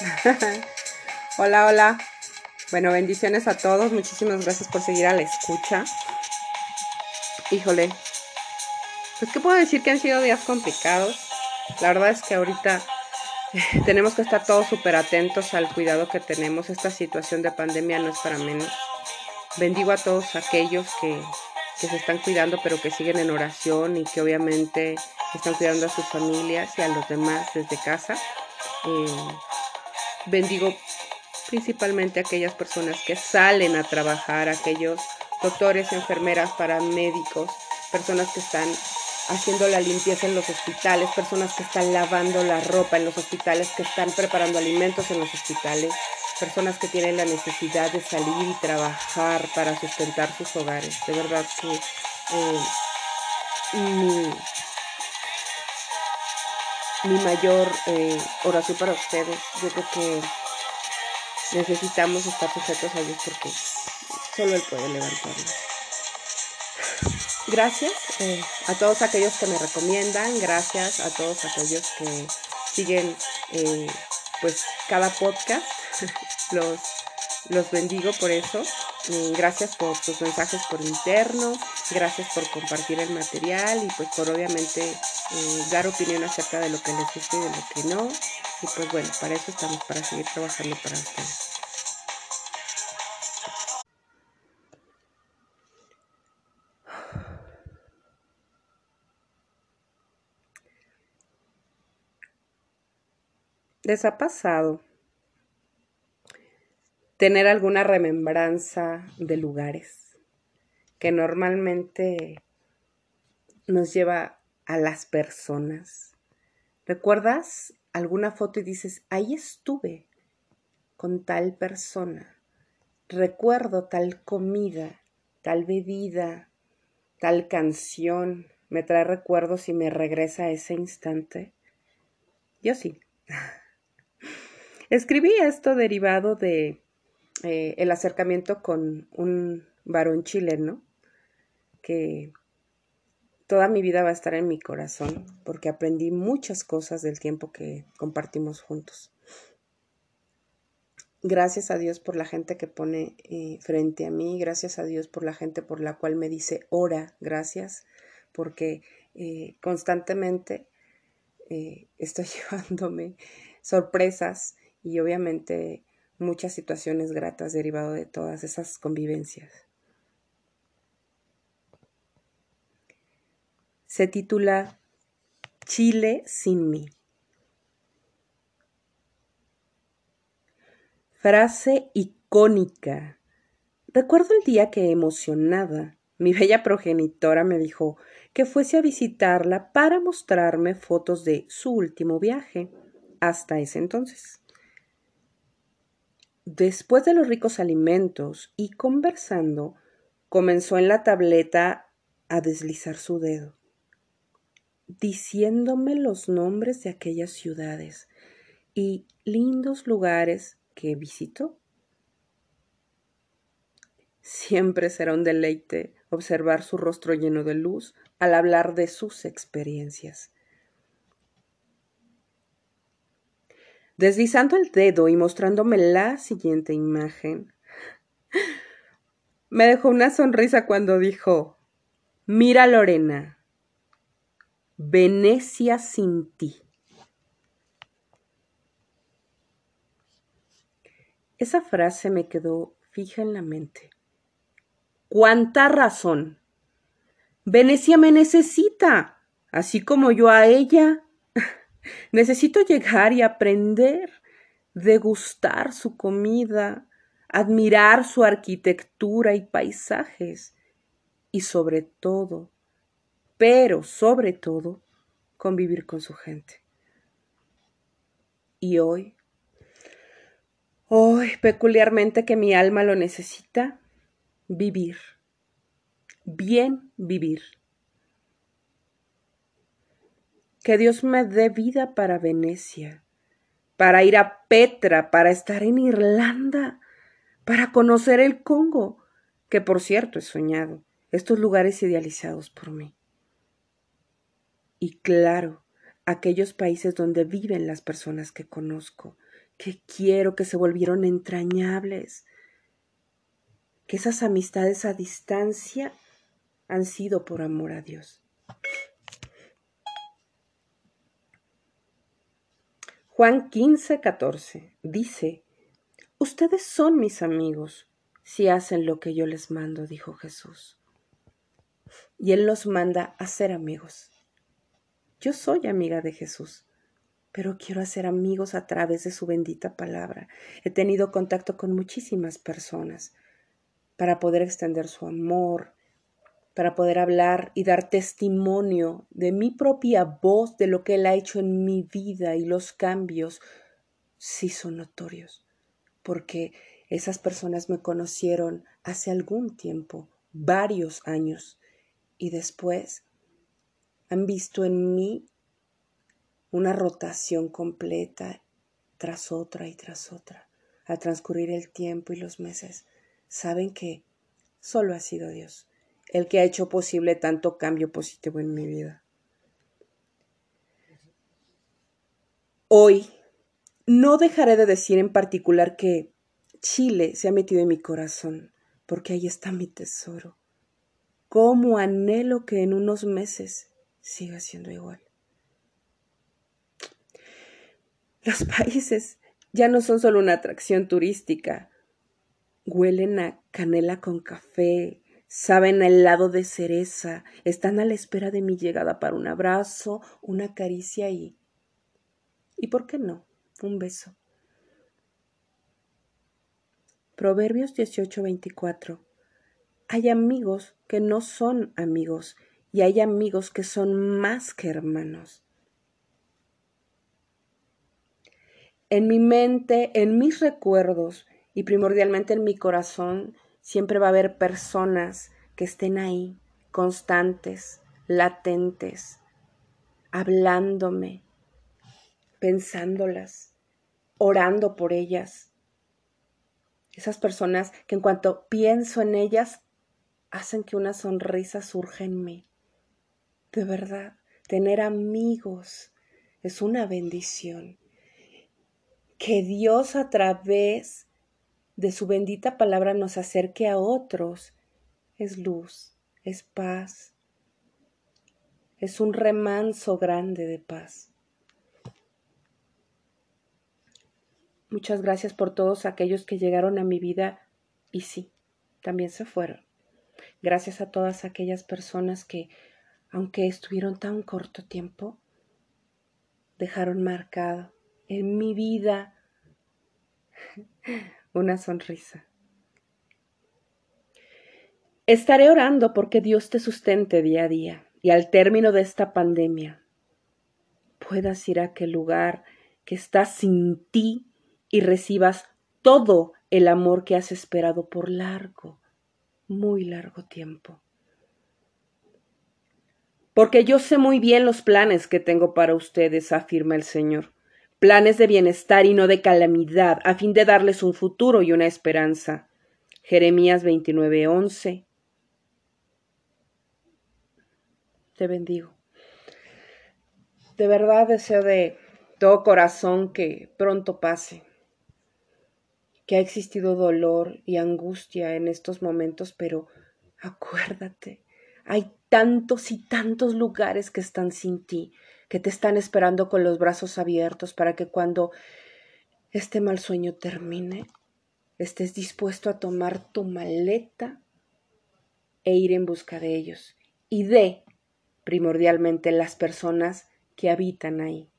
hola, hola. Bueno, bendiciones a todos. Muchísimas gracias por seguir a la escucha. Híjole. Pues, ¿qué puedo decir que han sido días complicados? La verdad es que ahorita tenemos que estar todos súper atentos al cuidado que tenemos. Esta situación de pandemia no es para menos. Bendigo a todos aquellos que, que se están cuidando, pero que siguen en oración y que obviamente están cuidando a sus familias y a los demás desde casa. Eh, bendigo principalmente a aquellas personas que salen a trabajar, aquellos doctores, enfermeras, paramédicos, personas que están haciendo la limpieza en los hospitales, personas que están lavando la ropa en los hospitales, que están preparando alimentos en los hospitales, personas que tienen la necesidad de salir y trabajar para sustentar sus hogares. De verdad que eh, mi, mayor eh, oración para ustedes, yo creo que necesitamos estar sujetos a Dios porque solo Él puede levantarnos. Gracias eh, a todos aquellos que me recomiendan, gracias a todos aquellos que siguen pues cada podcast. los, los bendigo por eso. Gracias por sus mensajes por interno, gracias por compartir el material y pues por obviamente eh, dar opinión acerca de lo que les gusta y de lo que no. Y pues bueno, para eso estamos, para seguir trabajando para ustedes. ¿Les ha pasado tener alguna remembranza de lugares que normalmente nos lleva a las personas. ¿Recuerdas alguna foto y dices, ahí estuve con tal persona? Recuerdo tal comida, tal bebida, tal canción. Me trae recuerdos y me regresa a ese instante. Yo sí. Escribí esto derivado de eh, el acercamiento con un varón chileno que toda mi vida va a estar en mi corazón porque aprendí muchas cosas del tiempo que compartimos juntos. Gracias a Dios por la gente que pone eh, frente a mí, gracias a Dios por la gente por la cual me dice ora, gracias, porque eh, constantemente estoy llevándome sorpresas y obviamente muchas situaciones gratas derivado de todas esas convivencias. Se titula Chile sin mí. Frase icónica. Recuerdo el día que emocionada mi bella progenitora me dijo que fuese a visitarla para mostrarme fotos de su último viaje hasta ese entonces. Después de los ricos alimentos y conversando, comenzó en la tableta a deslizar su dedo, diciéndome los nombres de aquellas ciudades y lindos lugares que visitó. Siempre será un deleite observar su rostro lleno de luz al hablar de sus experiencias. Deslizando el dedo y mostrándome la siguiente imagen, me dejó una sonrisa cuando dijo, mira Lorena, Venecia sin ti. Esa frase me quedó fija en la mente. ¿Cuánta razón? Venecia me necesita, así como yo a ella. Necesito llegar y aprender, degustar su comida, admirar su arquitectura y paisajes y sobre todo, pero sobre todo, convivir con su gente. Y hoy, hoy peculiarmente que mi alma lo necesita, vivir, bien vivir que Dios me dé vida para Venecia, para ir a Petra, para estar en Irlanda, para conocer el Congo, que por cierto he soñado, estos lugares idealizados por mí. Y claro, aquellos países donde viven las personas que conozco, que quiero, que se volvieron entrañables, que esas amistades a distancia han sido por amor a Dios. Juan 15, 14 dice, Ustedes son mis amigos si hacen lo que yo les mando, dijo Jesús. Y Él nos manda a ser amigos. Yo soy amiga de Jesús, pero quiero hacer amigos a través de su bendita palabra. He tenido contacto con muchísimas personas para poder extender su amor, para poder hablar y dar testimonio de mi propia voz, de lo que Él ha hecho en mi vida y los cambios, sí son notorios, porque esas personas me conocieron hace algún tiempo, varios años, y después han visto en mí una rotación completa tras otra y tras otra. Al transcurrir el tiempo y los meses, saben que solo ha sido Dios el que ha hecho posible tanto cambio positivo en mi vida. Hoy no dejaré de decir en particular que Chile se ha metido en mi corazón, porque ahí está mi tesoro. Cómo anhelo que en unos meses siga siendo igual. Los países ya no son solo una atracción turística, huelen a canela con café, saben al lado de cereza, están a la espera de mi llegada para un abrazo, una caricia y... ¿Y por qué no? Un beso. Proverbios 18:24. Hay amigos que no son amigos y hay amigos que son más que hermanos. En mi mente, en mis recuerdos y primordialmente en mi corazón, siempre va a haber personas que estén ahí, constantes, latentes, hablándome, pensándolas, orando por ellas. Esas personas que en cuanto pienso en ellas, hacen que una sonrisa surja en mí. De verdad, tener amigos es una bendición. Que Dios a través de su bendita palabra nos acerque a otros, es luz, es paz, es un remanso grande de paz. Muchas gracias por todos aquellos que llegaron a mi vida y sí, también se fueron. Gracias a todas aquellas personas que, aunque estuvieron tan corto tiempo, dejaron marcado en mi vida una sonrisa. Estaré orando porque Dios te sustente día a día y al término de esta pandemia puedas ir a aquel lugar que está sin ti y recibas todo el amor que has esperado por largo, muy largo tiempo. Porque yo sé muy bien los planes que tengo para ustedes, afirma el Señor planes de bienestar y no de calamidad, a fin de darles un futuro y una esperanza. Jeremías 29:11. Te bendigo. De verdad deseo de todo corazón que pronto pase, que ha existido dolor y angustia en estos momentos, pero acuérdate, hay tantos y tantos lugares que están sin ti, que te están esperando con los brazos abiertos para que cuando este mal sueño termine, estés dispuesto a tomar tu maleta e ir en busca de ellos y de, primordialmente, las personas que habitan ahí.